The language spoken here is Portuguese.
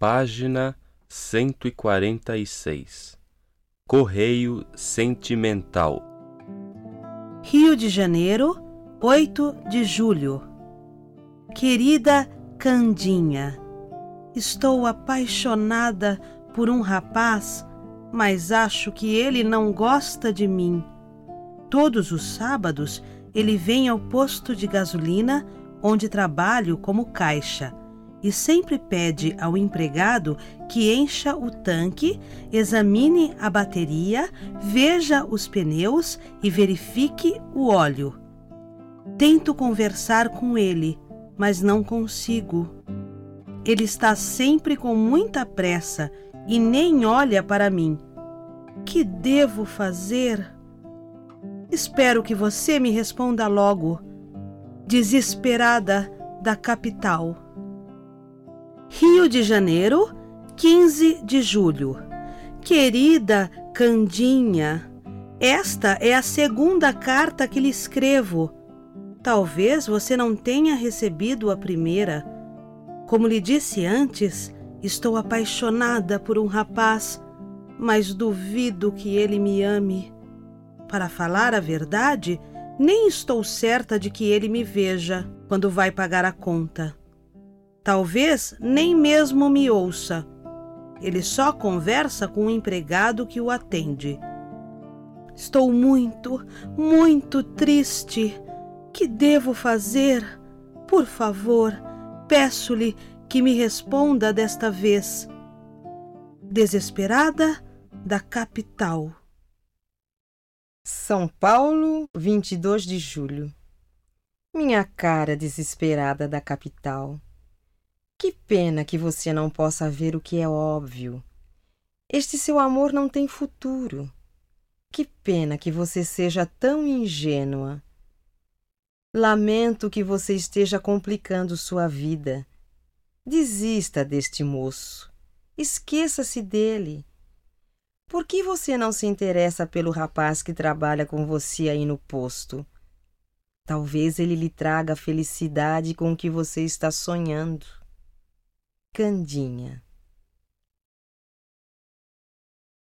Página 146 Correio Sentimental Rio de Janeiro, 8 de julho. Querida Candinha, estou apaixonada por um rapaz, mas acho que ele não gosta de mim. Todos os sábados ele vem ao posto de gasolina onde trabalho como caixa e sempre pede ao empregado que encha o tanque, examine a bateria, veja os pneus e verifique o óleo. Tento conversar com ele, mas não consigo. Ele está sempre com muita pressa e nem olha para mim. Que devo fazer? Espero que você me responda logo. Desesperada da capital. Rio de Janeiro, 15 de julho. Querida Candinha, esta é a segunda carta que lhe escrevo. Talvez você não tenha recebido a primeira. Como lhe disse antes, estou apaixonada por um rapaz, mas duvido que ele me ame. Para falar a verdade, nem estou certa de que ele me veja quando vai pagar a conta. Talvez nem mesmo me ouça. Ele só conversa com o empregado que o atende. Estou muito, muito triste. Que devo fazer? Por favor, peço-lhe que me responda desta vez. Desesperada da capital. São Paulo, 22 de julho. Minha cara desesperada da capital. Que pena que você não possa ver o que é óbvio. Este seu amor não tem futuro. Que pena que você seja tão ingênua. Lamento que você esteja complicando sua vida. Desista deste moço. Esqueça-se dele. Por que você não se interessa pelo rapaz que trabalha com você aí no posto? Talvez ele lhe traga a felicidade com que você está sonhando. Candinha